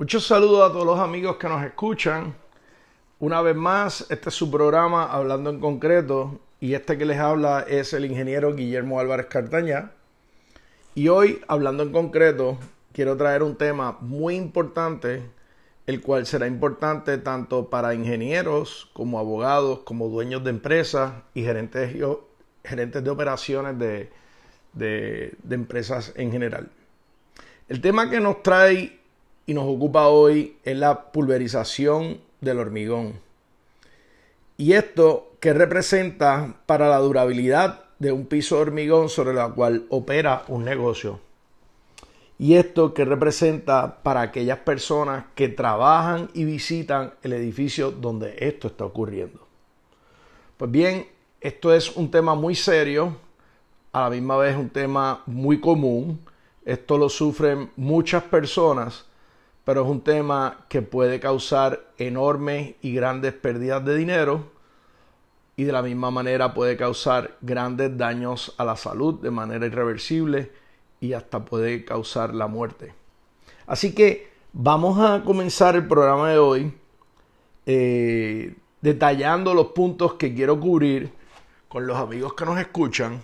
Muchos saludos a todos los amigos que nos escuchan. Una vez más, este es su programa Hablando en Concreto y este que les habla es el ingeniero Guillermo Álvarez Cartaña. Y hoy, hablando en concreto, quiero traer un tema muy importante, el cual será importante tanto para ingenieros como abogados, como dueños de empresas y gerentes, de operaciones de empresas en general. El tema que nos trae y nos ocupa hoy es la pulverización del hormigón. Y esto que representa para la durabilidad de un piso de hormigón sobre la cual opera un negocio. Y esto que representa para aquellas personas que trabajan y visitan el edificio donde esto está ocurriendo. Pues bien, esto es un tema muy serio, a la misma vez un tema muy común. Esto lo sufren muchas personas pero es un tema que puede causar enormes y grandes pérdidas de dinero y de la misma manera puede causar grandes daños a la salud de manera irreversible y hasta puede causar la muerte. Así que vamos a comenzar el programa de hoy eh, detallando los puntos que quiero cubrir con los amigos que nos escuchan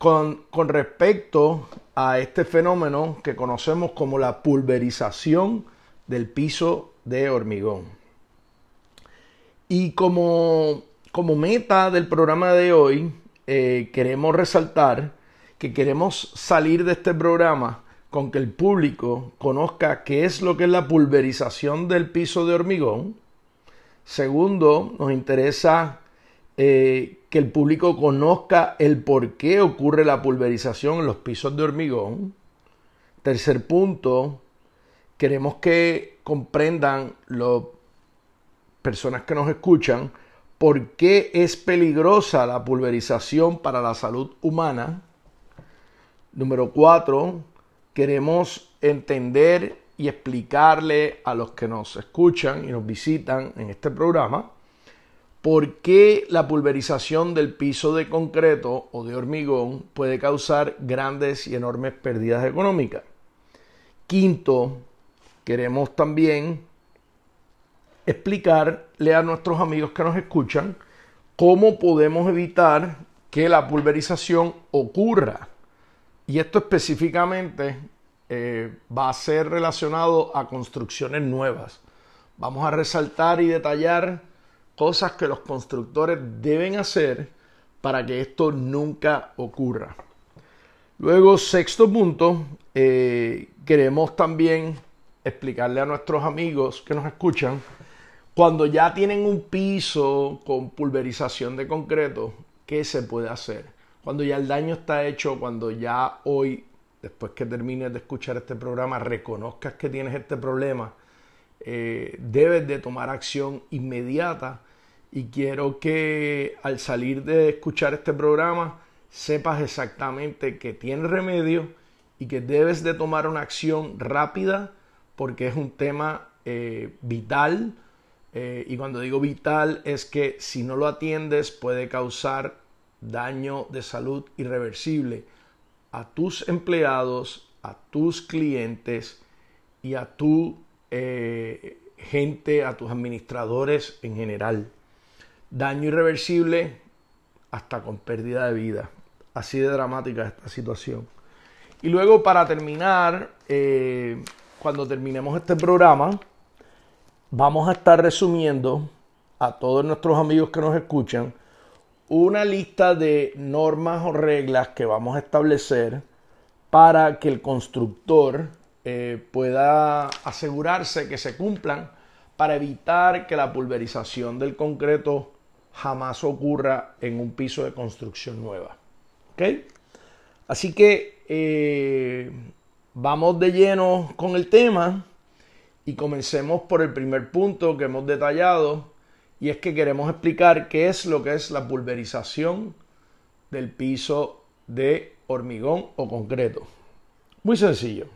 con, respecto a este fenómeno que conocemos como la pulverización del piso de hormigón. Y como, como meta del programa de hoy, eh, queremos resaltar que queremos salir de este programa con que el público conozca qué es lo que es la pulverización del piso de hormigón. Segundo, nos interesa eh, que el público conozca el por qué ocurre la pulverización en los pisos de hormigón. Tercer punto, queremos que comprendan las personas que nos escuchan por qué es peligrosa la pulverización para la salud humana. Número cuatro, queremos entender y explicarle a los que nos escuchan y nos visitan en este programa ¿Por qué la pulverización del piso de concreto o de hormigón puede causar grandes y enormes pérdidas económicas? Quinto, queremos también explicarle a nuestros amigos que nos escuchan cómo podemos evitar que la pulverización ocurra. Y esto específicamente eh, va a ser relacionado a construcciones nuevas. Vamos a resaltar y detallar cosas que los constructores deben hacer para que esto nunca ocurra. Luego, sexto punto, eh, queremos también explicarle a nuestros amigos que nos escuchan, cuando ya tienen un piso con pulverización de concreto, ¿qué se puede hacer? Cuando ya el daño está hecho, cuando ya hoy, después que termines de escuchar este programa, reconozcas que tienes este problema, eh, debes de tomar acción inmediata y quiero que al salir de escuchar este programa sepas exactamente que tiene remedio y que debes de tomar una acción rápida porque es un tema eh, vital. Eh, y cuando digo vital es que si no lo atiendes puede causar daño de salud irreversible a tus empleados, a tus clientes y a tu eh, gente, a tus administradores en general daño irreversible hasta con pérdida de vida. Así de dramática esta situación. Y luego para terminar, eh, cuando terminemos este programa, vamos a estar resumiendo a todos nuestros amigos que nos escuchan una lista de normas o reglas que vamos a establecer para que el constructor eh, pueda asegurarse que se cumplan para evitar que la pulverización del concreto jamás ocurra en un piso de construcción nueva. ¿Ok? Así que eh, vamos de lleno con el tema y comencemos por el primer punto que hemos detallado y es que queremos explicar qué es lo que es la pulverización del piso de hormigón o concreto. Muy sencillo.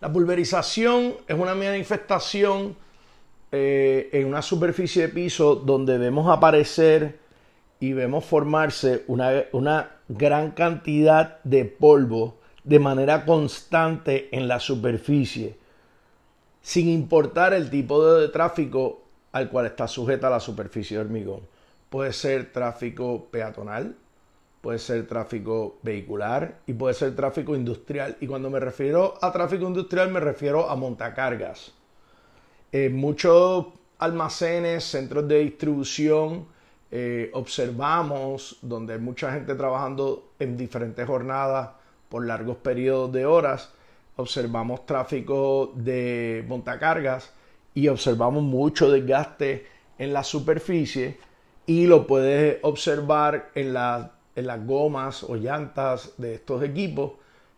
La pulverización es una manifestación eh, en una superficie de piso donde vemos aparecer y vemos formarse una, una gran cantidad de polvo de manera constante en la superficie. sin importar el tipo de tráfico al cual está sujeta la superficie de hormigón. Puede ser tráfico peatonal, puede ser tráfico vehicular y puede ser tráfico industrial. Y cuando me refiero a tráfico industrial me refiero a montacargas. En muchos almacenes, centros de distribución, eh, observamos donde hay mucha gente trabajando en diferentes jornadas por largos periodos de horas, observamos tráfico de montacargas y observamos mucho desgaste en la superficie y lo puedes observar en, en las gomas o llantas de estos equipos,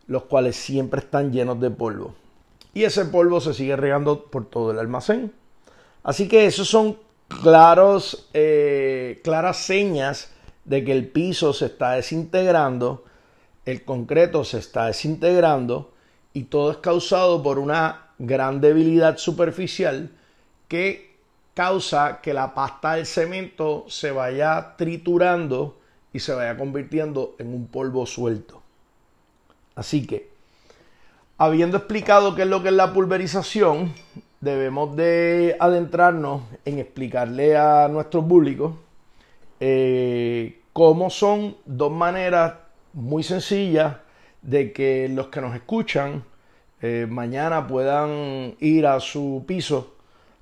los cuales siempre están llenos de polvo. Y ese polvo se sigue regando por todo el almacén. Así que esos son claros, eh, claras señas de que el piso se está desintegrando, el concreto se está desintegrando y todo es causado por una gran debilidad superficial que causa que la pasta del cemento se vaya triturando y se vaya convirtiendo en un polvo suelto. Así que, habiendo explicado qué es lo que es la pulverización, debemos de adentrarnos en explicarle a nuestro público eh, cómo son dos maneras muy sencillas de que los que nos escuchan eh, mañana puedan ir a su piso,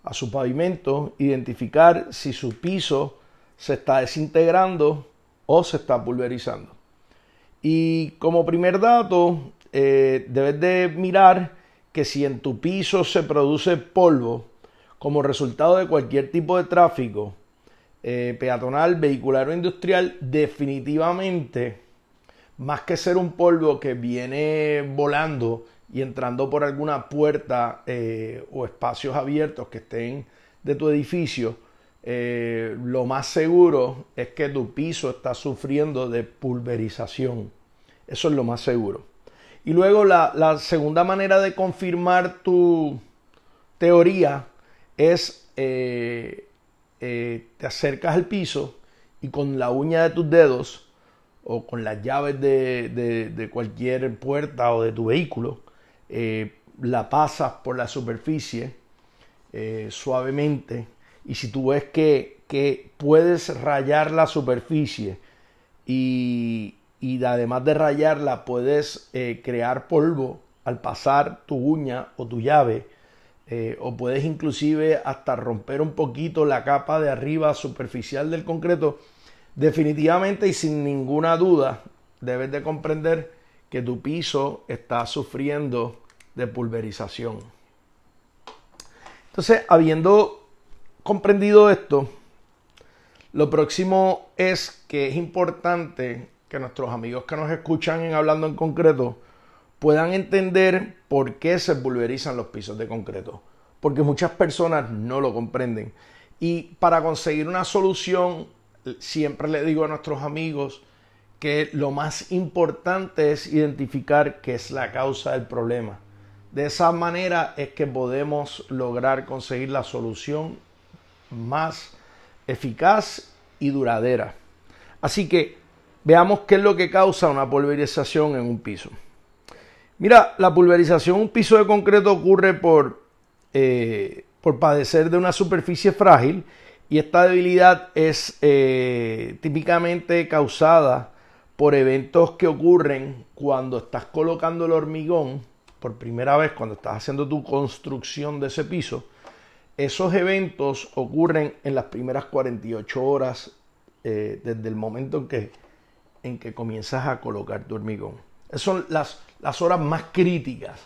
a su pavimento, identificar si su piso se está desintegrando o se está pulverizando. Y como primer dato, eh, debes de mirar que si en tu piso se produce polvo como resultado de cualquier tipo de tráfico, eh, peatonal, vehicular o industrial, definitivamente, más que ser un polvo que viene volando y entrando por alguna puerta eh, o espacios abiertos que estén de tu edificio, lo más seguro es que tu piso está sufriendo de pulverización. Eso es lo más seguro. Y luego la, segunda manera de confirmar tu teoría es eh, eh, te acercas al piso y con la uña de tus dedos o con las llaves de, cualquier puerta o de tu vehículo, eh, la pasas por la superficie suavemente. Y si tú ves que, que puedes rayar la superficie y, y además de rayarla puedes eh, crear polvo al pasar tu uña o tu llave eh, o puedes inclusive hasta romper un poquito la capa de arriba superficial del concreto. Definitivamente y sin ninguna duda debes de comprender que tu piso está sufriendo de pulverización. Entonces habiendo comprendido esto lo próximo es que es importante que nuestros amigos que nos escuchan en Hablando en Concreto puedan entender por qué se pulverizan los pisos de concreto. Porque muchas personas no lo comprenden. Y para conseguir una solución, siempre le digo a nuestros amigos que lo más importante es identificar qué es la causa del problema. De esa manera es que podemos lograr conseguir la solución más eficaz y duradera. Así que Veamos qué es lo que causa una pulverización en un piso. Mira, la pulverización en un piso de concreto ocurre por, eh, por padecer de una superficie frágil y esta debilidad es eh, típicamente causada por eventos que ocurren cuando estás colocando el hormigón por primera vez, cuando estás haciendo tu construcción de ese piso. Esos eventos ocurren en las primeras 48 horas eh, desde el momento en que en que comienzas a colocar tu hormigón. Esas son las, las horas más críticas.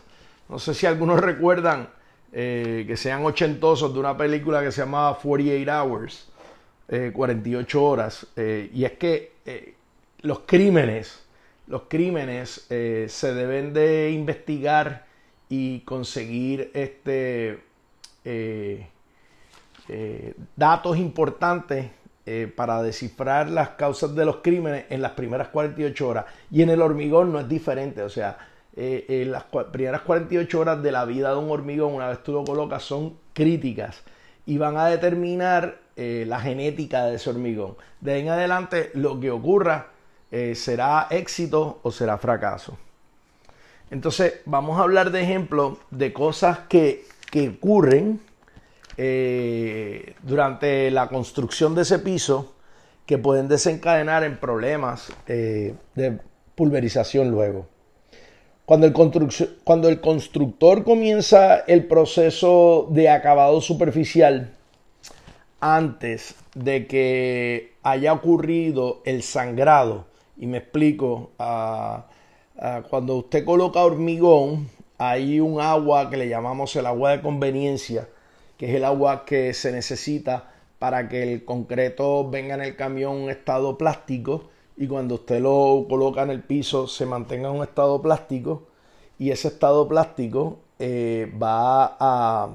No sé si algunos recuerdan eh, que sean ochentosos de una película que se llamaba 48 Hours, 48 eh, horas. Eh, y es que los crímenes, los crímenes se deben de investigar y conseguir este, datos importantes eh, para descifrar las causas de los crímenes en las primeras 48 horas. Y en el hormigón no es diferente, o sea, eh, las primeras 48 horas de la vida de un hormigón, una vez tú lo colocas, son críticas y van a determinar eh, la genética de ese hormigón. De ahí en adelante, lo que ocurra será éxito o será fracaso. Entonces, vamos a hablar de ejemplos de cosas que que ocurren eh, durante la construcción de ese piso que pueden desencadenar en problemas eh, de pulverización luego. Cuando el, cuando el constructor comienza el proceso de acabado superficial, antes de que haya ocurrido el sangrado, y me explico, cuando usted coloca hormigón, hay un agua que le llamamos el agua de conveniencia, que es el agua que se necesita para que el concreto venga en el camión en un estado plástico y cuando usted lo coloca en el piso se mantenga en un estado plástico y ese estado plástico eh, va a,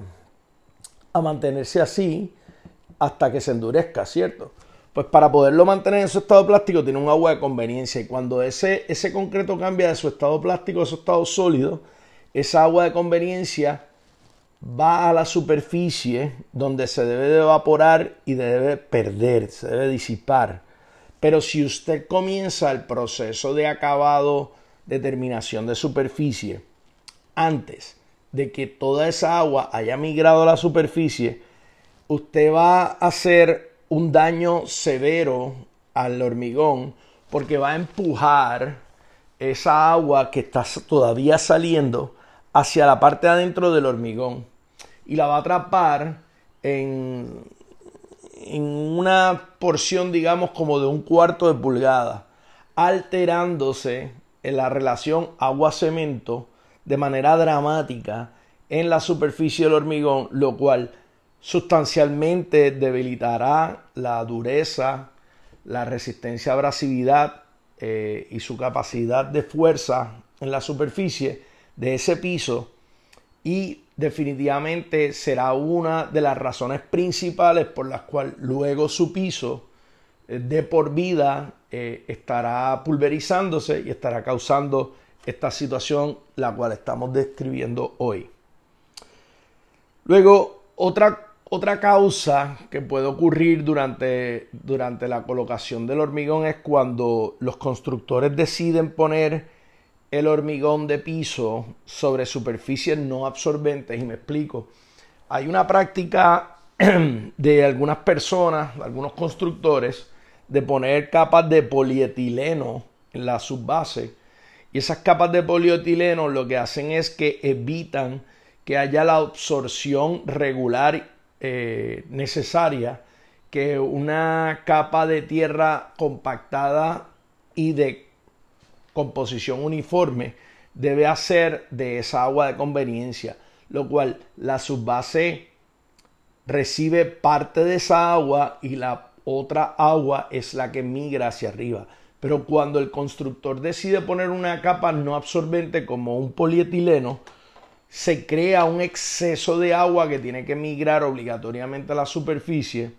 a mantenerse así hasta que se endurezca, ¿cierto? Pues para poderlo mantener en su estado plástico tiene un agua de conveniencia y cuando ese, ese concreto cambia de su estado plástico a su estado sólido, esa agua de conveniencia va a la superficie donde se debe de evaporar y debe perder, se debe disipar. Pero si usted comienza el proceso de acabado de terminación de superficie antes de que toda esa agua haya migrado a la superficie, usted va a hacer un daño severo al hormigón porque va a empujar esa agua que está todavía saliendo hacia la parte de adentro del hormigón y la va a atrapar en, en una porción, digamos, como de un cuarto de pulgada, alterándose en la relación agua-cemento de manera dramática en la superficie del hormigón, lo cual sustancialmente debilitará la dureza, la resistencia a abrasividad eh, y su capacidad de fuerza en la superficie de ese piso y definitivamente será una de las razones principales por las cuales luego su piso eh, de por vida eh, estará pulverizándose y estará causando esta situación la cual estamos describiendo hoy. Luego, otra, otra causa que puede ocurrir durante, durante la colocación del hormigón es cuando los constructores deciden poner el hormigón de piso sobre superficies no absorbentes. Y me explico. Hay una práctica de algunas personas, de algunos constructores, de poner capas de polietileno en la subbase. Y esas capas de polietileno lo que hacen es que evitan que haya la absorción regular eh, necesaria que una capa de tierra compactada y de composición uniforme debe hacer de esa agua de conveniencia, lo cual la subbase recibe parte de esa agua y la otra agua es la que migra hacia arriba. Pero cuando el constructor decide poner una capa no absorbente como un polietileno, se crea un exceso de agua que tiene que migrar obligatoriamente a la superficie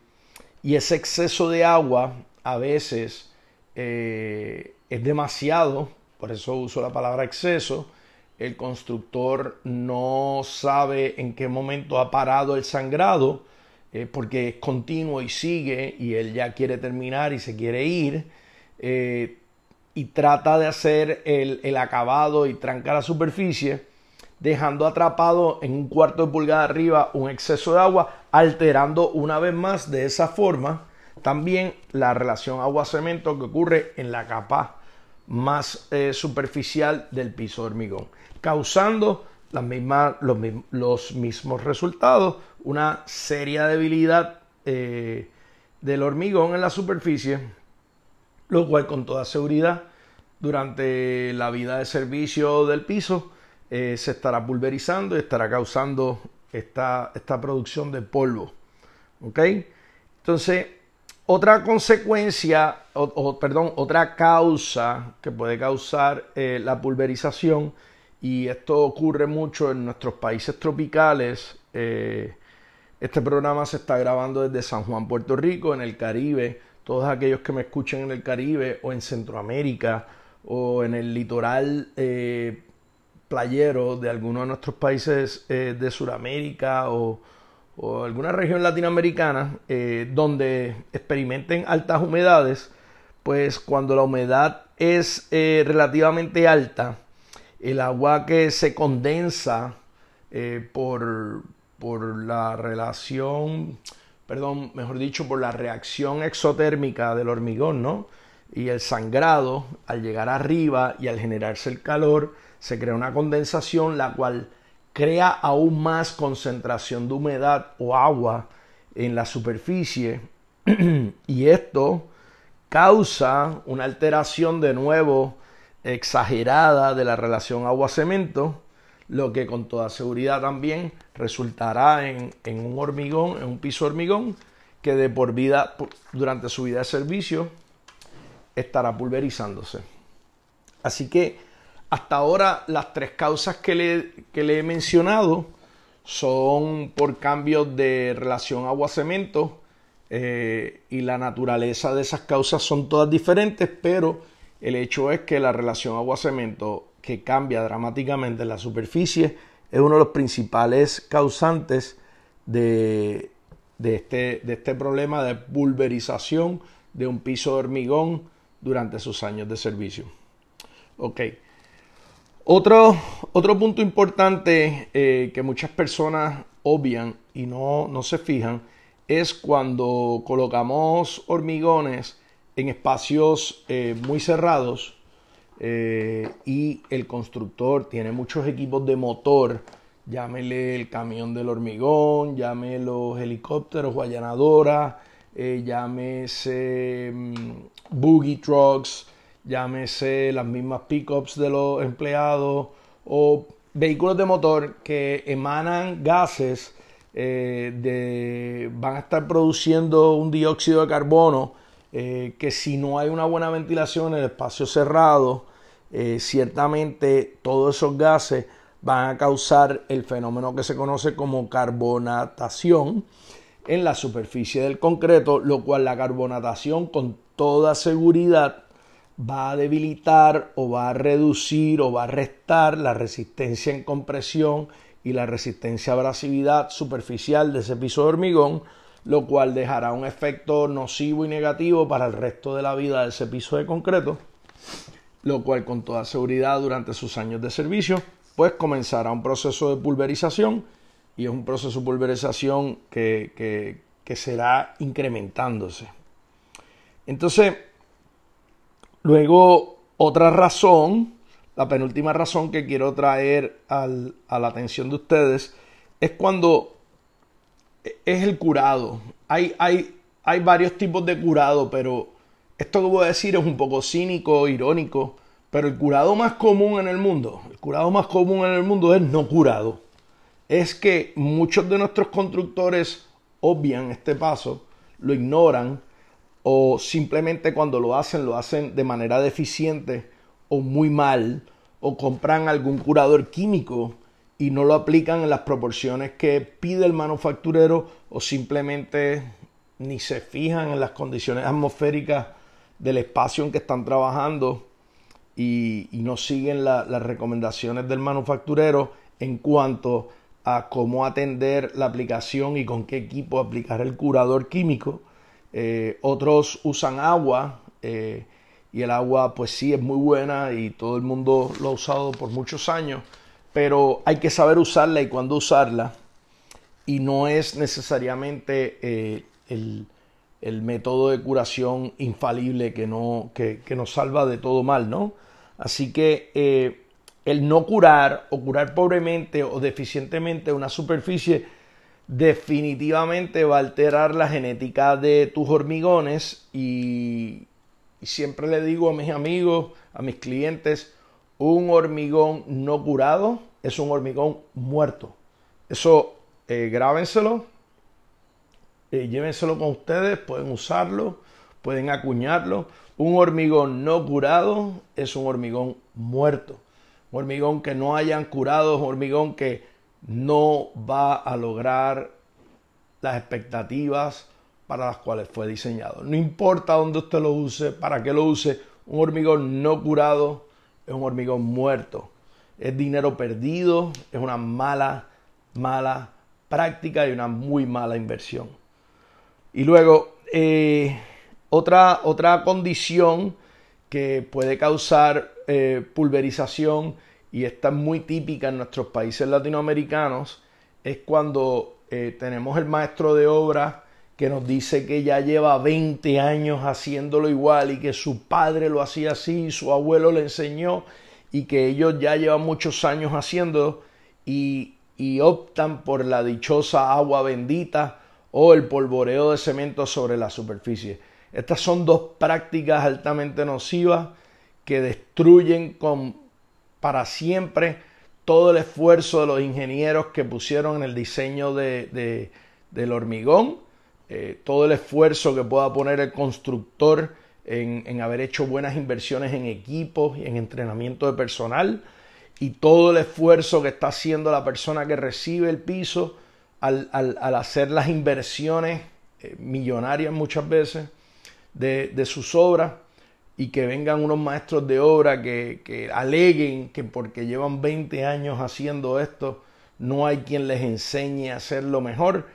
y ese exceso de agua a veces eh, es demasiado, por eso uso la palabra exceso. El constructor no sabe en qué momento ha parado el sangrado, eh, porque es continuo y sigue, y él ya quiere terminar y se quiere ir, eh, y trata de hacer el, el acabado y trancar la superficie, dejando atrapado en un cuarto de pulgada arriba un exceso de agua, alterando una vez más de esa forma también la relación agua-cemento que ocurre en la capa más eh, superficial del piso de hormigón, causando los, mismos resultados, una seria debilidad eh, del hormigón en la superficie, lo cual con toda seguridad durante la vida de servicio del piso eh, se estará pulverizando y estará causando esta, esta producción de polvo. ¿Ok? Entonces, otra consecuencia, o, perdón, otra causa que puede causar eh, la pulverización, y esto ocurre mucho en nuestros países tropicales, eh, este programa se está grabando desde San Juan, Puerto Rico, en el Caribe, todos aquellos que me escuchen en el Caribe o en Centroamérica o en el litoral eh, playero de algunos de nuestros países de Sudamérica o, o alguna región latinoamericana eh, donde experimenten altas humedades, pues cuando la humedad es eh, relativamente alta, el agua que se condensa eh, por, por la relación, perdón, mejor dicho, por la reacción exotérmica del hormigón, ¿no? Y el sangrado, al llegar arriba y al generarse el calor, se crea una condensación, la cual crea aún más concentración de humedad o agua en la superficie. y esto causa una alteración de nuevo exagerada de la relación agua-cemento, lo que con toda seguridad también resultará en, un hormigón, en un piso hormigón, que de por vida, durante su vida de servicio, estará pulverizándose. Así que hasta ahora las tres causas que le, que le he mencionado son por cambios de relación agua-cemento eh, y la naturaleza de esas causas son todas diferentes, pero el hecho es que la relación agua-cemento que cambia dramáticamente en la superficie es uno de los principales causantes de, este, de este problema de pulverización de un piso de hormigón durante sus años de servicio. Ok. Otro, otro punto importante eh, que muchas personas obvian y no, no se fijan es cuando colocamos hormigones en espacios eh, muy cerrados eh, y el constructor tiene muchos equipos de motor, llámele el camión del hormigón, llámele los helicópteros o allanadoras, eh, llámese mm, boogie trucks, llámese las mismas pickups de los empleados o vehículos de motor que emanan gases de, van a estar produciendo un dióxido de carbono eh, que si no hay una buena ventilación en el espacio cerrado, eh, ciertamente todos esos gases van a causar el fenómeno que se conoce como carbonatación en la superficie del concreto, lo cual la carbonatación con toda seguridad va a debilitar o va a reducir o va a restar la resistencia en compresión y la resistencia a abrasividad superficial de ese piso de hormigón, lo cual dejará un efecto nocivo y negativo para el resto de la vida de ese piso de concreto, lo cual con toda seguridad durante sus años de servicio, pues comenzará un proceso de pulverización y es un proceso de pulverización que, que, será incrementándose. Entonces, luego otra razón, la penúltima razón que quiero traer a la atención de ustedes es cuando es el curado. Hay, hay, hay varios tipos de curado, pero esto que voy a decir es un poco cínico, irónico, pero el curado más común en el mundo, el curado más común en el mundo es no curado. Es que muchos de nuestros constructores obvian este paso, lo ignoran o simplemente cuando lo hacen lo hacen de manera deficiente o muy mal o compran algún curador químico y no lo aplican en las proporciones que pide el manufacturero o simplemente ni se fijan en las condiciones atmosféricas del espacio en que están trabajando y, no siguen las recomendaciones del manufacturero en cuanto a cómo atender la aplicación y con qué equipo aplicar el curador químico. Eh, otros usan agua eh, y el agua pues sí es muy buena y todo el mundo lo ha usado por muchos años pero hay que saber usarla y cuándo usarla. Y no es necesariamente eh, el, método de curación infalible que, no, que, nos salva de todo mal, ¿no? Así que el no curar o curar pobremente o deficientemente una superficie definitivamente va a alterar la genética de tus hormigones y siempre le digo a mis amigos, a mis clientes, un hormigón no curado es un hormigón muerto. Eso eh, grábenselo, eh, llévenselo con ustedes, pueden usarlo, pueden acuñarlo. Un hormigón no curado es un hormigón muerto. Un hormigón que no hayan curado un hormigón que no va a lograr las expectativas para las cuales fue diseñado. No importa dónde usted lo use, para qué lo use, un hormigón no curado es un hormigón muerto. Es dinero perdido, es una mala, mala práctica y una muy mala inversión. Y luego, eh, otra, otra condición que puede causar eh, pulverización y está muy típica en nuestros países latinoamericanos es cuando eh, tenemos el maestro de obra que nos dice que ya lleva 20 años haciéndolo igual y que su padre lo hacía así, su abuelo le enseñó y que ellos ya llevan muchos años haciéndolo y, y optan por la dichosa agua bendita o el polvoreo de cemento sobre la superficie. Estas son dos prácticas altamente nocivas que destruyen con, para siempre todo el esfuerzo de los ingenieros que pusieron en el diseño de, del hormigón, eh, todo el esfuerzo que pueda poner el constructor en, en, haber hecho buenas inversiones en equipos y en entrenamiento de personal y todo el esfuerzo que está haciendo la persona que recibe el piso al, al, al hacer las inversiones eh, millonarias muchas veces de, de, sus obras y que vengan unos maestros de obra que, que aleguen que porque llevan 20 años haciendo esto no hay quien les enseñe a hacerlo mejor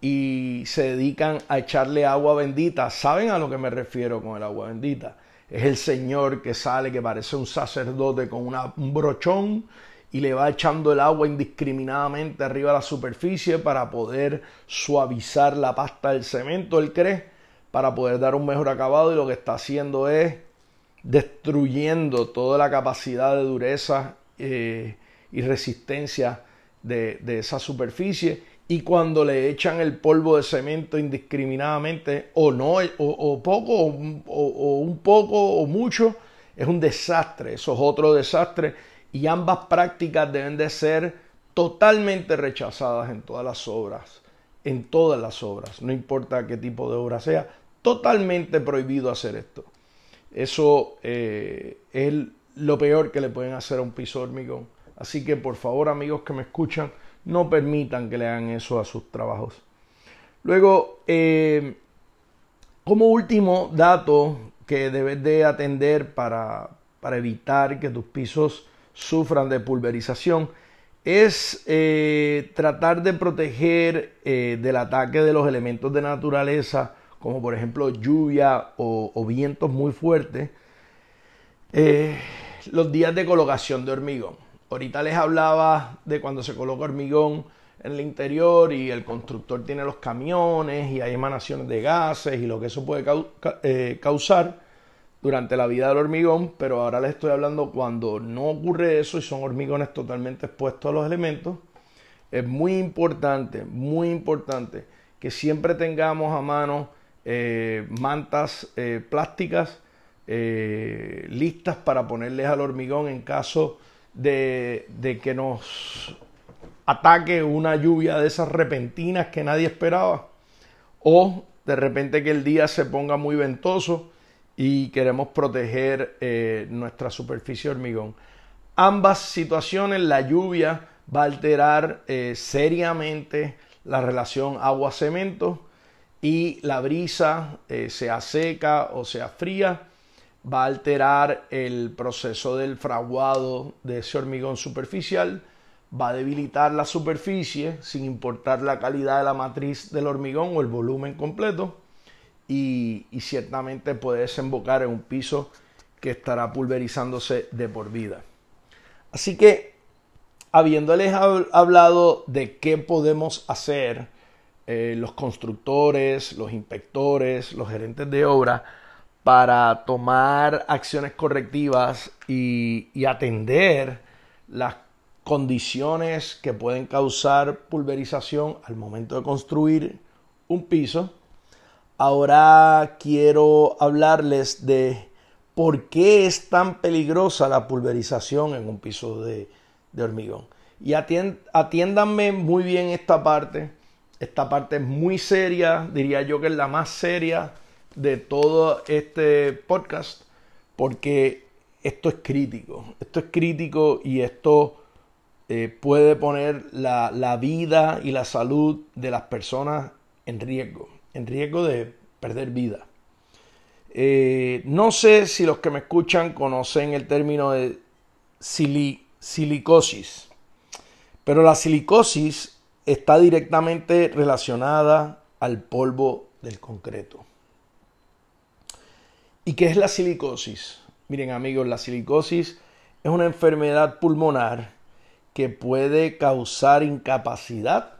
y se dedican a echarle agua bendita. ¿Saben a lo que me refiero con el agua bendita? Es el Señor que sale, que parece un sacerdote con un brochón y le va echando el agua indiscriminadamente arriba de la superficie para poder suavizar la pasta del cemento, él cree, para poder dar un mejor acabado y lo que está haciendo es destruyendo toda la capacidad de dureza eh, y resistencia de, de esa superficie. Y cuando le echan el polvo de cemento indiscriminadamente, o no, o, poco, o, o, un poco, o mucho, es un desastre, eso es otro desastre, y ambas prácticas deben de ser totalmente rechazadas en todas las obras, en todas las obras, no importa qué tipo de obra sea, totalmente prohibido hacer esto. Eso eh, es lo peor que le pueden hacer a un piso hormigón. Así que por favor amigos que me escuchan, no permitan que le hagan eso a sus trabajos. Luego, eh, como último dato que debes de atender para, para, evitar que tus pisos sufran de pulverización es eh, tratar de proteger del ataque de los elementos de naturaleza, como por ejemplo lluvia o, vientos muy fuertes, los días de colocación de hormigón. Ahorita les hablaba de cuando se coloca hormigón en el interior y el constructor tiene los camiones y hay emanaciones de gases y lo que eso puede eh, causar durante la vida del hormigón, pero ahora les estoy hablando cuando no ocurre eso y son hormigones totalmente expuestos a los elementos. Es muy importante, muy importante que siempre tengamos a mano eh, mantas eh, plásticas listas para ponerles al hormigón en caso de, que nos ataque una lluvia de esas repentinas que nadie esperaba o de repente que el día se ponga muy ventoso y queremos proteger eh, nuestra superficie de hormigón. Ambas situaciones, la lluvia va a alterar eh, seriamente la relación agua-cemento y la brisa, eh, sea seca o sea fría, va a alterar el proceso del fraguado de ese hormigón superficial, va a debilitar la superficie sin importar la calidad de la matriz del hormigón o el volumen completo y, ciertamente puede desembocar en un piso que estará pulverizándose de por vida. Así que, habiéndoles hablado de qué podemos hacer eh, los constructores, los inspectores, los gerentes de obra, para tomar acciones correctivas y, atender las condiciones que pueden causar pulverización al momento de construir un piso. Ahora quiero hablarles de por qué es tan peligrosa la pulverización en un piso de, hormigón. Y atiéndanme muy bien esta parte. Esta parte es muy seria, diría yo que es la más seria de todo este podcast porque esto es crítico. Esto es crítico y esto eh, puede poner la, la, vida y la salud de las personas en riesgo, en riesgo de perder vida. Eh, no sé si los que me escuchan conocen el término de silicosis, pero la silicosis está directamente relacionada al polvo del concreto. ¿Y qué es la silicosis? Miren amigos, la silicosis es una enfermedad pulmonar que puede causar incapacidad.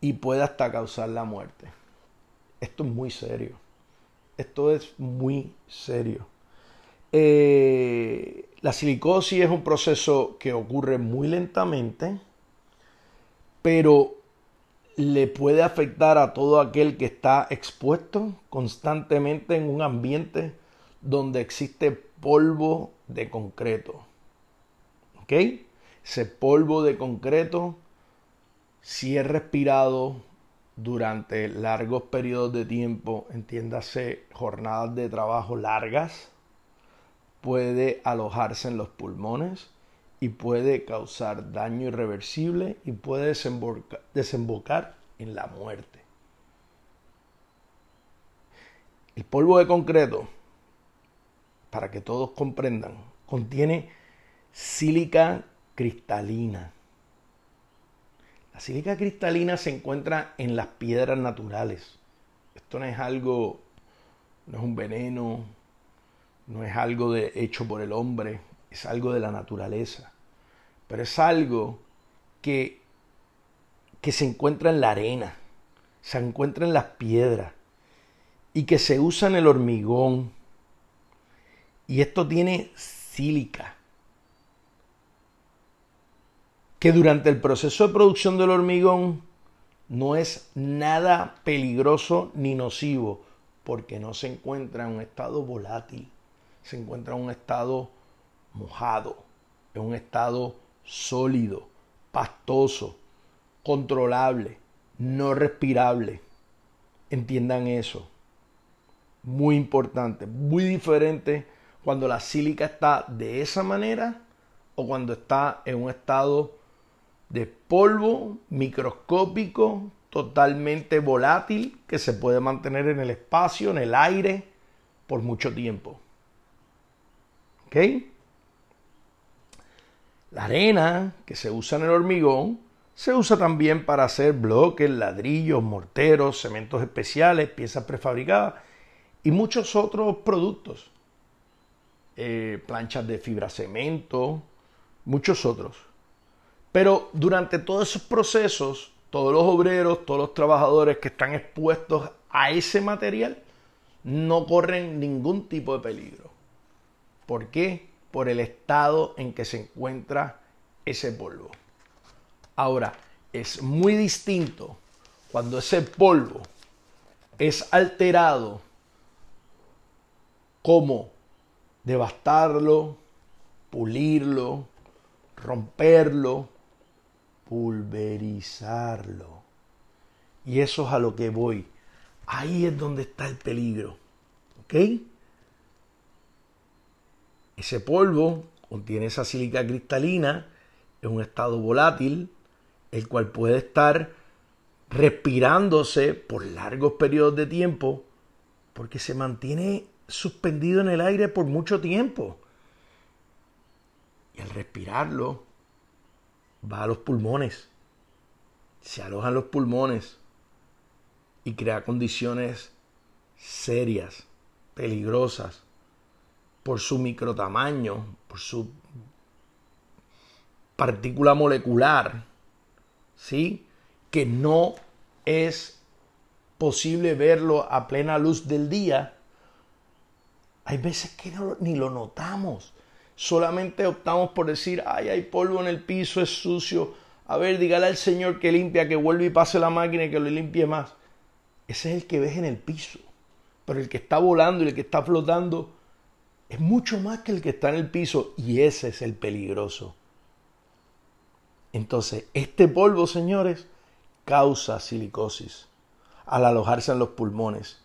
Y puede hasta causar la muerte. Esto es muy serio. Esto es muy serio. Eh, la silicosis es un proceso que ocurre muy lentamente, pero le puede afectar a todo aquel que está expuesto constantemente en un ambiente donde existe polvo de concreto. ¿Ok? Ese polvo de concreto, si es respirado durante largos periodos de tiempo, entiéndase jornadas de trabajo largas, puede alojarse en los pulmones y puede causar daño irreversible y puede desembocar, en la muerte. El polvo de concreto, para que todos comprendan, contiene sílica cristalina. La sílica cristalina se encuentra en las piedras naturales. Esto no es algo, no es un veneno, no es algo de, hecho por el hombre, es algo de la naturaleza. Pero es algo que, que se encuentra en la arena, se encuentra en las piedras y que se usa en el hormigón. Y esto tiene sílica. Que durante el proceso de producción del hormigón no es nada peligroso ni nocivo porque no se encuentra en un estado volátil se encuentra en un estado mojado, en un estado sólido, pastoso, controlable, no respirable. Entiendan eso. Muy importante, muy diferente cuando la sílica está de esa manera o cuando está en un estado de polvo microscópico, totalmente volátil, que se puede mantener en el espacio, en el aire, por mucho tiempo. ¿Ok? La arena que se usa en el hormigón se usa también para hacer bloques, ladrillos, morteros, cementos especiales, piezas prefabricadas y muchos otros productos. Eh, planchas de fibra cemento, muchos otros. Pero durante todos esos procesos, todos los obreros, todos los trabajadores que están expuestos a ese material no corren ningún tipo de peligro. ¿Por qué? Por el estado en que se encuentra ese polvo. Ahora, es muy distinto cuando ese polvo es alterado como devastarlo, pulirlo, romperlo, pulverizarlo. Y eso es a lo que voy. Ahí es donde está el peligro. ¿Ok? Ese polvo contiene esa sílica cristalina en un estado volátil, el cual puede estar respirándose por largos periodos de tiempo porque se mantiene suspendido en el aire por mucho tiempo. Y al respirarlo, va a los pulmones, se alojan los pulmones y crea condiciones serias, peligrosas, por su microtamaño, por su partícula molecular, ¿sí? Que no es posible verlo a plena luz del día. Hay veces que ni lo notamos. Solamente optamos por decir, ay, hay polvo en el piso, es sucio. A ver, dígale al Señor que limpia, que vuelva y pase la máquina y que lo limpie más. Ese es el que ves en el piso. Pero el que está volando y el que está flotando es mucho más que el que está en el piso y ese es el peligroso. Entonces, este polvo, señores, causa silicosis al alojarse en los pulmones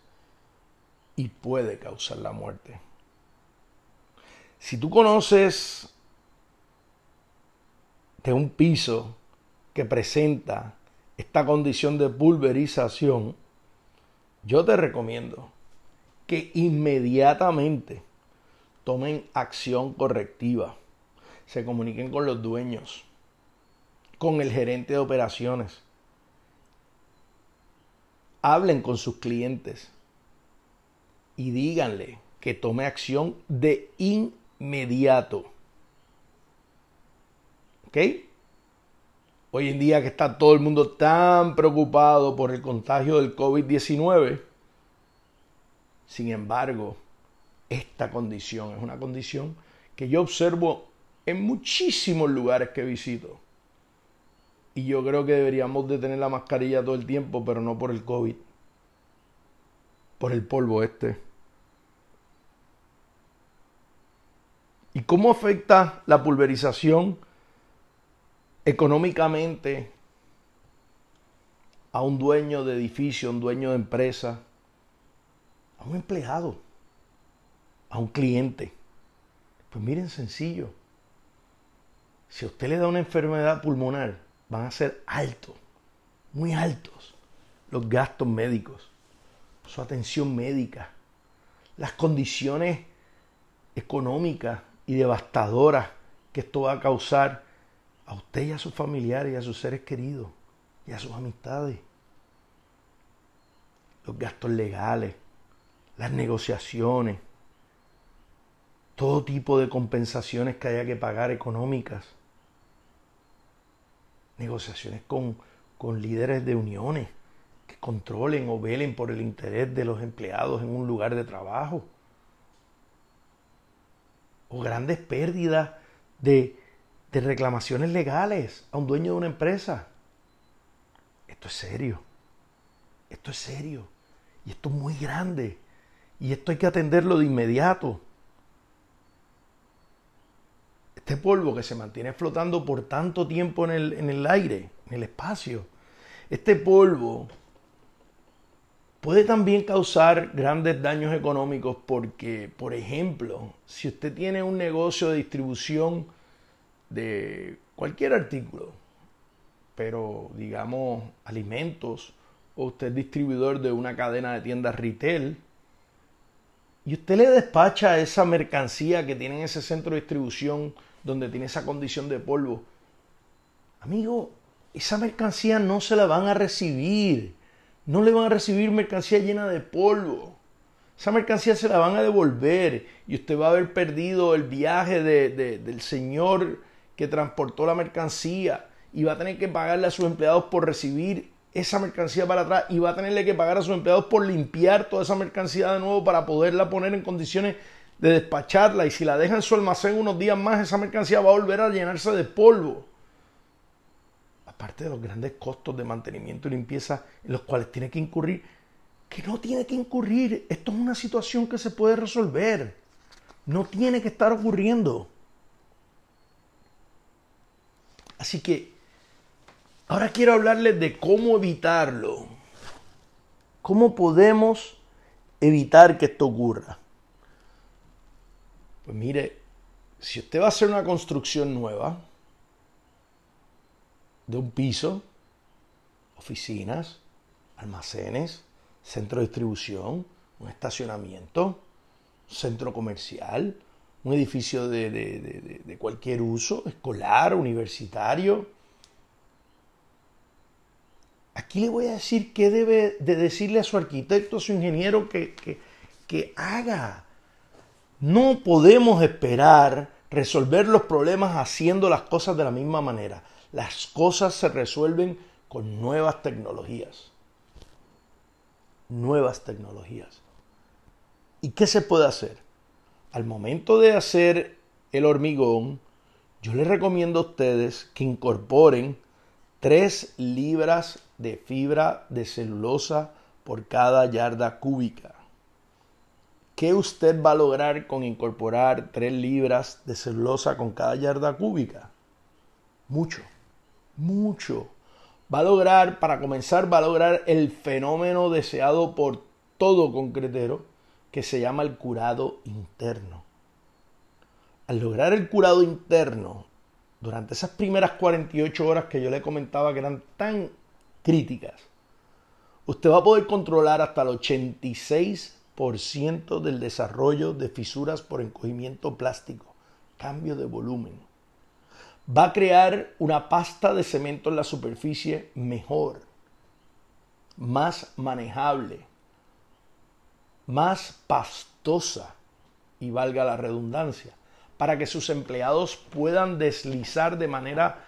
y puede causar la muerte. Si tú conoces de un piso que presenta esta condición de pulverización, yo te recomiendo que inmediatamente tomen acción correctiva, se comuniquen con los dueños, con el gerente de operaciones, hablen con sus clientes y díganle que tome acción de inmediato. ¿Ok? Hoy en día que está todo el mundo tan preocupado por el contagio del COVID-19, sin embargo, esta condición es una condición que yo observo en muchísimos lugares que visito. Y yo creo que deberíamos de tener la mascarilla todo el tiempo, pero no por el COVID, por el polvo este. ¿Y cómo afecta la pulverización? económicamente a un dueño de edificio, a un dueño de empresa, a un empleado, a un cliente. Pues miren, sencillo. Si a usted le da una enfermedad pulmonar, van a ser altos, muy altos, los gastos médicos, su atención médica, las condiciones económicas y devastadoras que esto va a causar a usted y a sus familiares y a sus seres queridos y a sus amistades. Los gastos legales, las negociaciones, todo tipo de compensaciones que haya que pagar económicas, negociaciones con, con líderes de uniones que controlen o velen por el interés de los empleados en un lugar de trabajo, o grandes pérdidas de de reclamaciones legales a un dueño de una empresa. Esto es serio. Esto es serio. Y esto es muy grande. Y esto hay que atenderlo de inmediato. Este polvo que se mantiene flotando por tanto tiempo en el, en el aire, en el espacio, este polvo puede también causar grandes daños económicos porque, por ejemplo, si usted tiene un negocio de distribución de cualquier artículo, pero digamos alimentos, o usted es distribuidor de una cadena de tiendas retail, y usted le despacha esa mercancía que tiene en ese centro de distribución donde tiene esa condición de polvo, amigo, esa mercancía no se la van a recibir. No le van a recibir mercancía llena de polvo. Esa mercancía se la van a devolver y usted va a haber perdido el viaje del señor que transportó la mercancía y va a tener que pagarle a sus empleados por recibir esa mercancía para atrás y va a tenerle que pagar a sus empleados por limpiar toda esa mercancía de nuevo para poderla poner en condiciones de despacharla y si la deja en su almacén unos días más esa mercancía va a volver a llenarse de polvo. Aparte de los grandes costos de mantenimiento y limpieza en los cuales tiene que incurrir, que no tiene que incurrir, esto es una situación que se puede resolver, no tiene que estar ocurriendo. Así que ahora quiero hablarles de cómo evitarlo. ¿Cómo podemos evitar que esto ocurra? Pues mire, si usted va a hacer una construcción nueva de un piso, oficinas, almacenes, centro de distribución, un estacionamiento, centro comercial, un edificio de, cualquier uso, escolar, universitario. Aquí le voy a decir qué debe de decirle a su arquitecto, a su ingeniero que, que haga. No podemos esperar resolver los problemas haciendo las cosas de la misma manera. Las cosas se resuelven con nuevas tecnologías. Nuevas tecnologías. ¿Y qué se puede hacer? al momento de hacer el hormigón, yo les recomiendo a ustedes que incorporen 3 libras de fibra de celulosa por cada yarda cúbica. ¿Qué usted va a lograr con incorporar 3 libras de celulosa con cada yarda cúbica? Mucho, mucho. Va a lograr, para comenzar, va a lograr el fenómeno deseado por todo concretero, que se llama el curado interno. Al lograr el curado interno, durante esas primeras 48 horas que yo le comentaba que eran tan críticas, usted va a poder controlar hasta el 86% del desarrollo de fisuras por encogimiento plástico, cambio de volumen. Va a crear una pasta de cemento en la superficie mejor, más manejable, más pastosa y valga la redundancia, para que sus empleados puedan deslizar de manera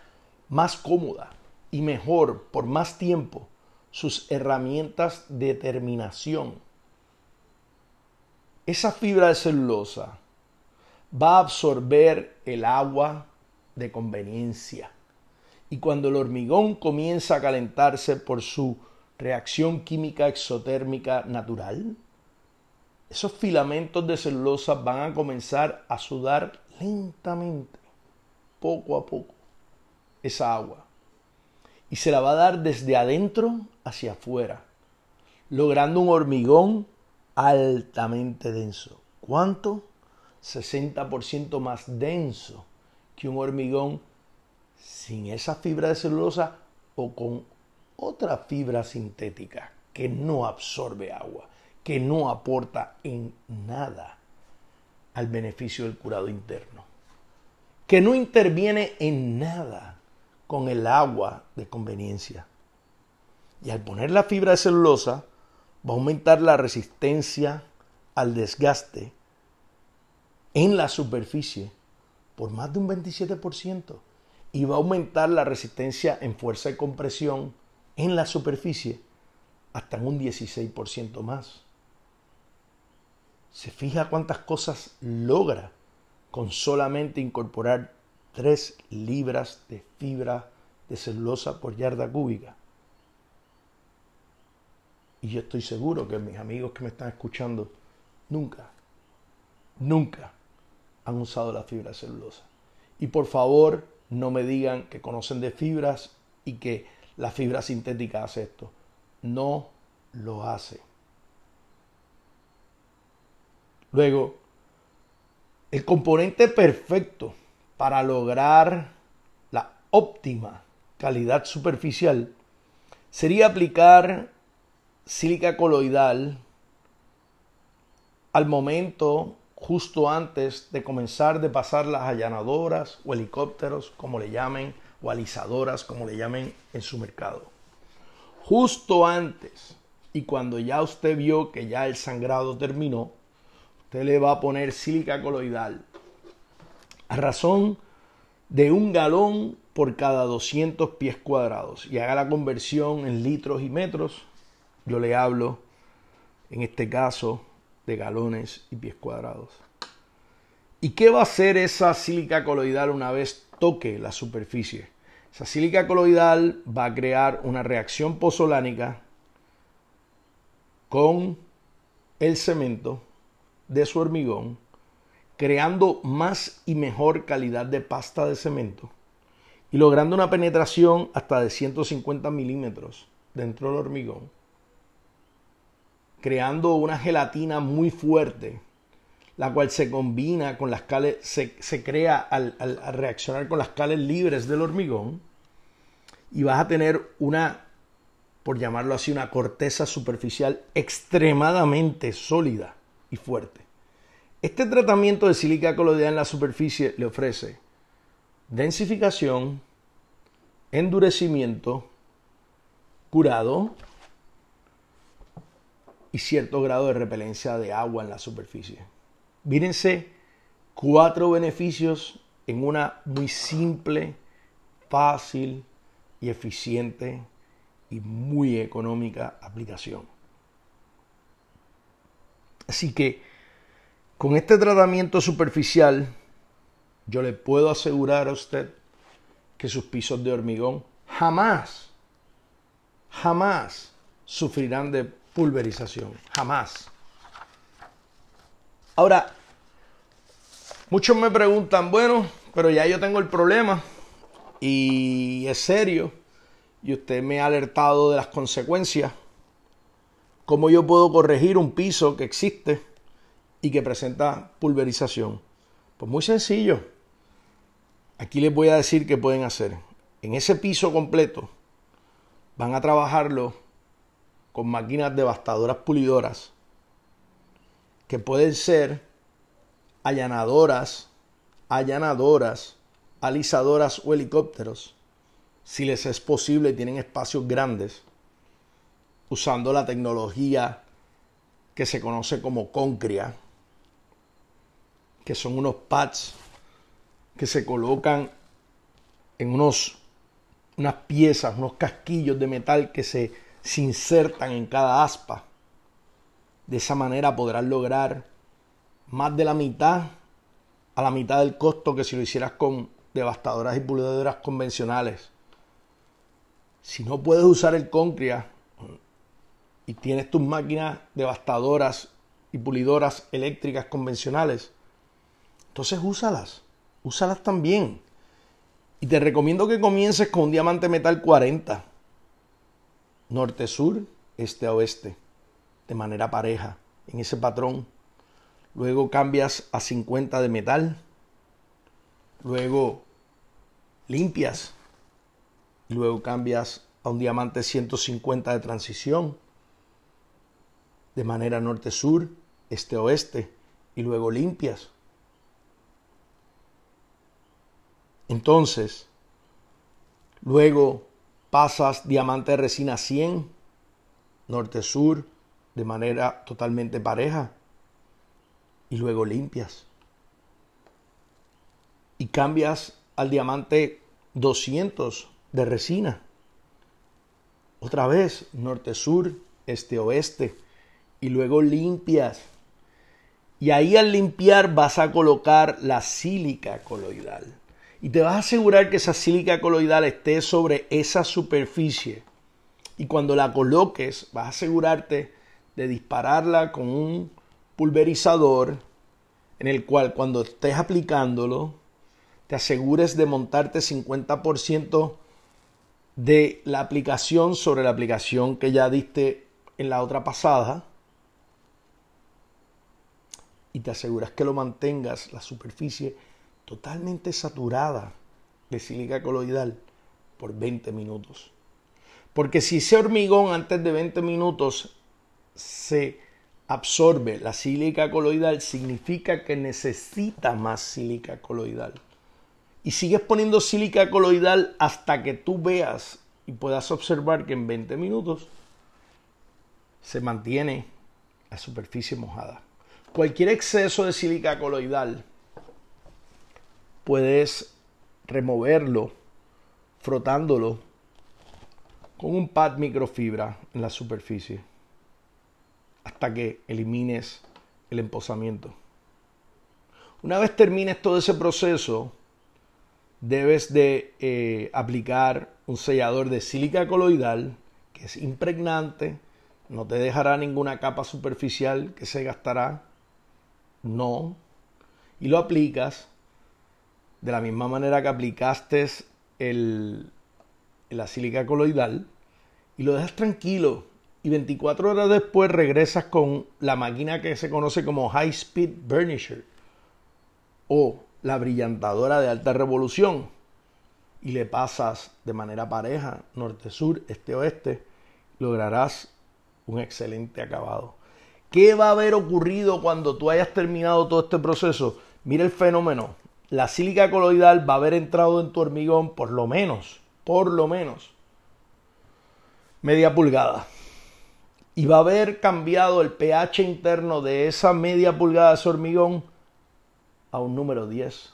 más cómoda y mejor por más tiempo sus herramientas de terminación. Esa fibra de celulosa va a absorber el agua de conveniencia. Y cuando el hormigón comienza a calentarse por su reacción química exotérmica natural, esos filamentos de celulosa van a comenzar a sudar lentamente, poco a poco, esa agua. Y se la va a dar desde adentro hacia afuera, logrando un hormigón altamente denso. ¿Cuánto? 60% más denso que un hormigón sin esa fibra de celulosa o con otra fibra sintética que no absorbe agua, que no aporta en nada al beneficio del curado interno, que no interviene en nada con el agua de conveniencia. Y al poner la fibra de celulosa, va a aumentar la resistencia al desgaste en la superficie por más de un 27% y va a aumentar la resistencia en fuerza de compresión en la superficie hasta un 16% más. Se fija cuántas cosas logra con solamente incorporar 3 libras de fibra de celulosa por yarda cúbica. Y yo estoy seguro que mis amigos que me están escuchando nunca, nunca han usado la fibra celulosa. Y por favor, no me digan que conocen de fibras y que la fibra sintética hace esto. No lo hace. Luego, el componente perfecto para lograr la óptima calidad superficial sería aplicar sílica coloidal al momento justo antes de comenzar de pasar las allanadoras o helicópteros, como le llamen, o alisadoras, como le llamen en su mercado. Justo antes y cuando ya usted vio que ya el sangrado terminó, usted le va a poner sílica coloidal a razón de un galón por cada 200 pies cuadrados y haga la conversión en litros y metros yo le hablo, en este caso, de galones y pies cuadrados. ¿Y qué va a hacer esa sílica coloidal una vez toque la superficie? Esa sílica coloidal va a crear una reacción pozolánica con el cemento de su hormigón, creando más y mejor calidad de pasta de cemento y logrando una penetración hasta de 150 milímetros dentro del hormigón creando una gelatina muy fuerte, la cual se combina con las cales, se, crea al, al reaccionar con las cales libres del hormigón, y vas a tener una, por llamarlo así, una corteza superficial extremadamente sólida fuerte. Este tratamiento de sílica coloidal en la superficie le ofrece densificación, endurecimiento, curado, y cierto grado de repelencia de agua en la superficie. Mírense cuatro beneficios en una muy simple, fácil y eficiente y muy económica aplicación. Así que con este tratamiento superficial, yo le puedo asegurar a usted que sus pisos de hormigón jamás, jamás sufrirán de pulverización, jamás. Ahora, muchos me preguntan, bueno, pero ya yo tengo el problema y es serio y usted me ha alertado de las consecuencias. ¿Cómo yo puedo corregir un piso que existe y que presenta pulverización? Pues muy sencillo. Aquí les voy a decir qué pueden hacer. En ese piso completo van a trabajarlo con máquinas devastadoras pulidoras que pueden ser allanadoras, allanadoras, alisadoras o helicópteros, si les es posible tienen espacios grandes, usando la tecnología que se conoce como concria, que son unos pads que se colocan en unos, unas piezas, unos casquillos de metal que se, se insertan en cada aspa. De esa manera podrás lograr más de la mitad a la mitad del costo que si lo hicieras con devastadoras y pulidoras convencionales. Si no puedes usar el Concria y tienes tus máquinas devastadoras y pulidoras eléctricas convencionales, entonces úsalas, úsalas también. Y te recomiendo que comiences con un diamante metal 40, norte-sur, este-oeste, de manera pareja, en ese patrón. Luego cambias a 50 de metal. Luego limpias. Luego cambias a un diamante 150 de transición. De manera norte-sur, este-oeste. Y luego limpias. Entonces, luego pasas diamante de resina 100, norte-sur, de manera totalmente pareja, y luego limpias. Y cambias al diamante 200 de resina. Otra vez, norte-sur, este-oeste, y luego limpias. Y ahí al limpiar vas a colocar la sílica coloidal y te vas a asegurar que esa sílica coloidal esté sobre esa superficie. Y cuando la coloques, vas a asegurarte de dispararla con un pulverizador en el cual cuando estés aplicándolo, te asegures de montarte 50% de la aplicación sobre la aplicación que ya diste en la otra pasada y te aseguras que lo mantengas la superficie totalmente saturada de sílica coloidal por 20 minutos. Porque si ese hormigón antes de 20 minutos se absorbe la sílica coloidal, significa que necesita más sílica coloidal. Y sigues poniendo sílica coloidal hasta que tú veas y puedas observar que en 20 minutos se mantiene la superficie mojada. Cualquier exceso de sílica coloidal puedes removerlo frotándolo con un pad microfibra en la superficie hasta que elimines el emposamiento. Una vez termines todo ese proceso, debes de eh, aplicar un sellador de sílica coloidal que es impregnante, no te dejará ninguna capa superficial que se gastará, no, y lo aplicas de la misma manera que aplicaste el, la sílica coloidal y lo dejas tranquilo y 24 horas después regresas con la máquina que se conoce como High Speed Burnisher o la brillantadora de alta revolución y le pasas de manera pareja norte-sur, este-oeste, lograrás un excelente acabado. ¿Qué va a haber ocurrido cuando tú hayas terminado todo este proceso? Mira el fenómeno la sílica coloidal va a haber entrado en tu hormigón por lo menos, por lo menos, media pulgada. Y va a haber cambiado el pH interno de esa media pulgada de ese hormigón a un número 10.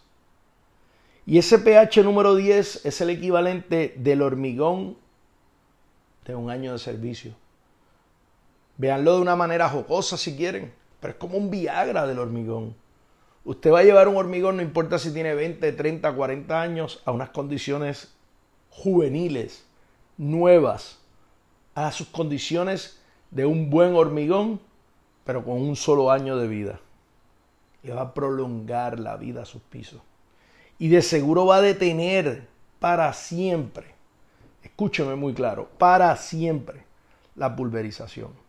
Y ese pH número 10 es el equivalente del hormigón de un año de servicio. Véanlo de una manera jocosa si quieren, pero es como un Viagra del hormigón. Usted va a llevar un hormigón, no importa si tiene 20, 30, 40 años, a unas condiciones juveniles, nuevas, a sus condiciones de un buen hormigón, pero con un solo año de vida. Le va a prolongar la vida a sus pisos. Y de seguro va a detener para siempre, escúcheme muy claro, para siempre la pulverización.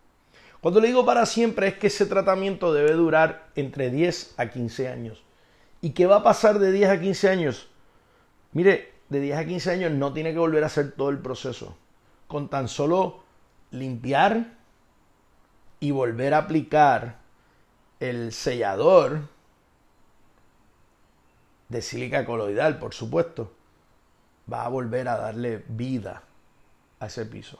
Cuando le digo para siempre es que ese tratamiento debe durar entre 10 a 15 años. ¿Y qué va a pasar de 10 a 15 años? Mire, de 10 a 15 años no tiene que volver a hacer todo el proceso. Con tan solo limpiar y volver a aplicar el sellador de sílica coloidal, por supuesto, va a volver a darle vida a ese piso.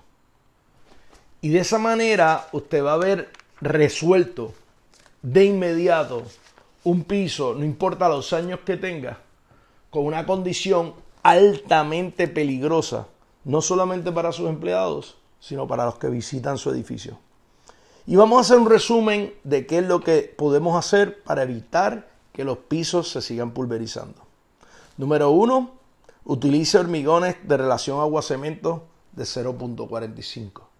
Y de esa manera usted va a haber resuelto de inmediato un piso, no importa los años que tenga, con una condición altamente peligrosa, no solamente para sus empleados, sino para los que visitan su edificio. Y vamos a hacer un resumen de qué es lo que podemos hacer para evitar que los pisos se sigan pulverizando. Número uno, utilice hormigones de relación agua-cemento de 0.45.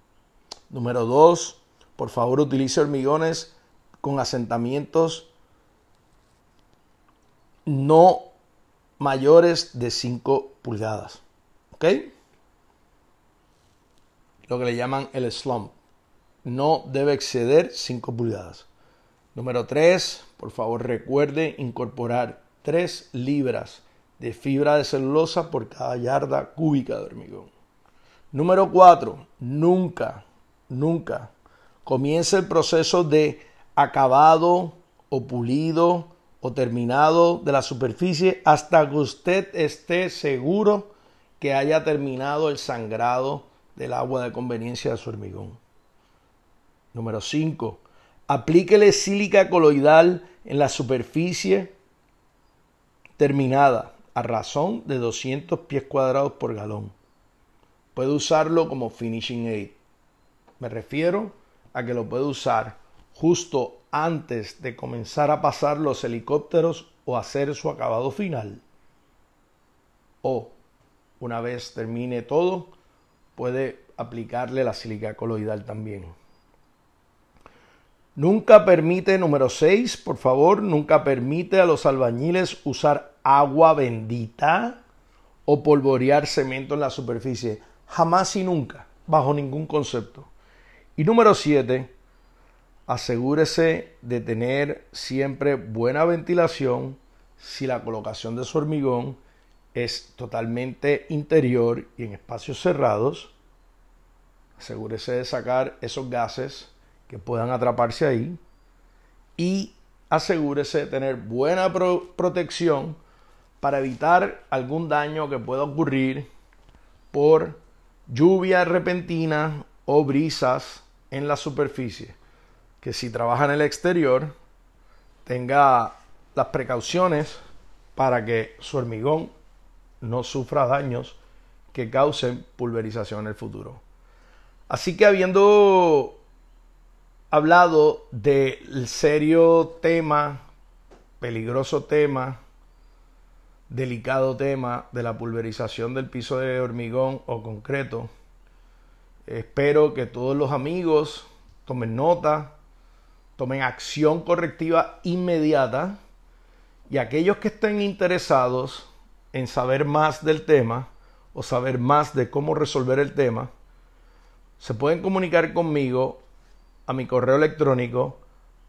Número dos, por favor utilice hormigones con asentamientos no mayores de 5 pulgadas. ¿Ok? Lo que le llaman el slump. No debe exceder 5 pulgadas. Número 3, por favor recuerde incorporar 3 libras de fibra de celulosa por cada yarda cúbica de hormigón. Número 4, nunca, nunca comience el proceso de acabado o pulido o terminado de la superficie hasta que usted esté seguro que haya terminado el sangrado del agua de conveniencia de su hormigón. Número 5. Aplíquele sílica coloidal en la superficie terminada a razón de 200 pies cuadrados por galón. Puede usarlo como finishing aid. Me refiero a que lo puede usar justo antes de comenzar a pasar los helicópteros o hacer su acabado final. O, una vez termine todo, puede aplicarle la sílica coloidal también. Nunca permite, número 6, por favor, nunca permite a los albañiles usar agua bendita o polvorear cemento en la superficie. Jamás y nunca, bajo ningún concepto. Y número 7, asegúrese de tener siempre buena ventilación si la colocación de su hormigón es totalmente interior y en espacios cerrados. Asegúrese de sacar esos gases que puedan atraparse ahí y asegúrese de tener buena protección para evitar algún daño que pueda ocurrir por lluvia repentina o brisas en la superficie que si trabaja en el exterior tenga las precauciones para que su hormigón no sufra daños que causen pulverización en el futuro. Así que habiendo hablado del serio tema, peligroso tema, delicado tema de la pulverización del piso de hormigón o concreto, espero que todos los amigos tomen nota, tomen acción correctiva inmediata y aquellos que estén interesados en saber más del tema o saber más de cómo resolver el tema, se pueden comunicar conmigo a mi correo electrónico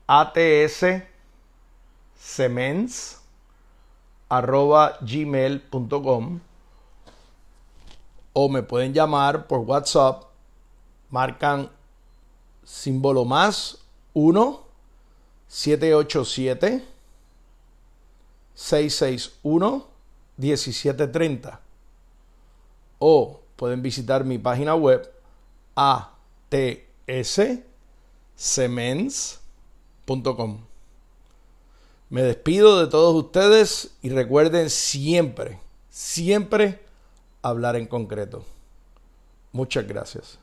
atssemens.gmail.com o me pueden llamar por WhatsApp, marcan símbolo más 1 787 661 1730 o pueden visitar mi página web atssemens.com. Me despido de todos ustedes y recuerden siempre, siempre hablar en concreto. Muchas gracias.